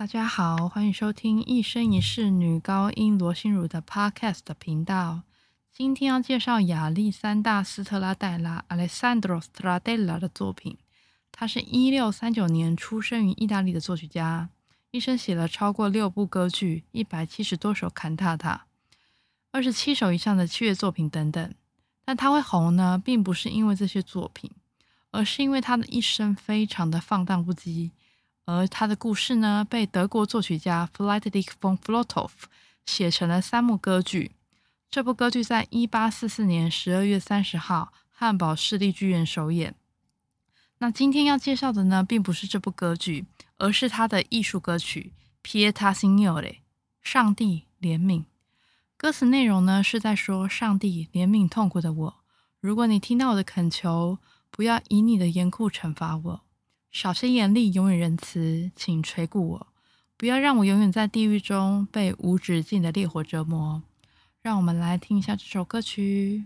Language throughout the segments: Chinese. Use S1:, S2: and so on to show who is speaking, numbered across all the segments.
S1: 大家好，欢迎收听一生一世女高音罗心如的 Podcast 频道。今天要介绍亚历山大·斯特拉戴拉 （Alessandro Stradella） 的作品。他是一六三九年出生于意大利的作曲家，一生写了超过六部歌剧、一百七十多首坎塔塔、二十七首以上的器乐作品等等。但他会红呢，并不是因为这些作品，而是因为他的一生非常的放荡不羁。而他的故事呢，被德国作曲家 Friedrich von Flotow 写成了三幕歌剧。这部歌剧在一八四四年十二月三十号汉堡市立剧院首演。那今天要介绍的呢，并不是这部歌剧，而是他的艺术歌曲《Pietà Signore》（上帝怜悯）。歌词内容呢，是在说上帝怜悯痛苦的我。如果你听到我的恳求，不要以你的严酷惩罚我。少些严厉，永远仁慈，请垂顾我，不要让我永远在地狱中被无止境的烈火折磨。让我们来听一下这首歌曲。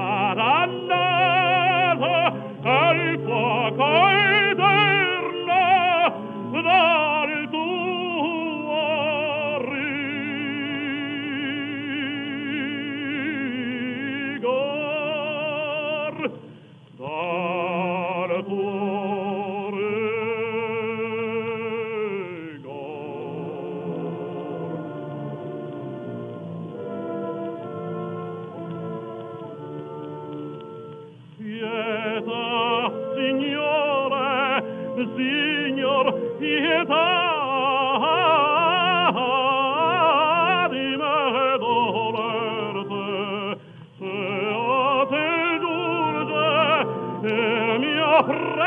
S1: God. I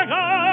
S1: pagar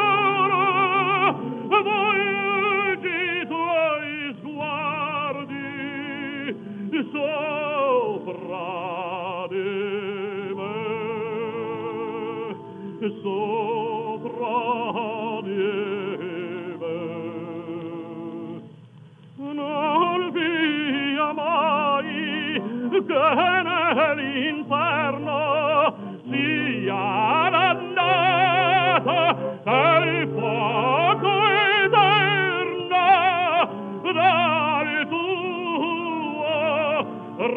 S1: sopra di me, sopra di me. Non via mai che nell'inferno
S2: 刚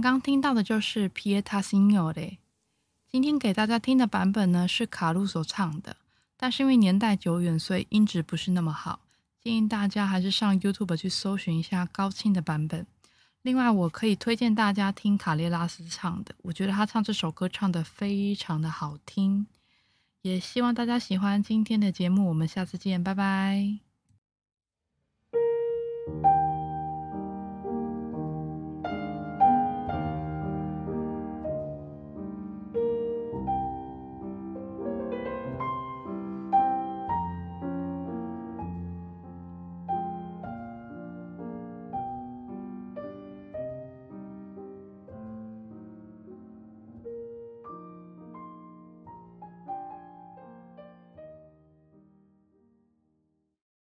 S2: 刚听到的就是《Pieta Signore》。今天给大家听的版本呢是卡路所唱的，但是因为年代久远，所以音质不是那么好。建议大家还是上 YouTube 去搜寻一下高清的版本。另外，我可以推荐大家听卡列拉斯唱的，我觉得他唱这首歌唱的非常的好听。也希望大家喜欢今天的节目，我们下次见，拜拜。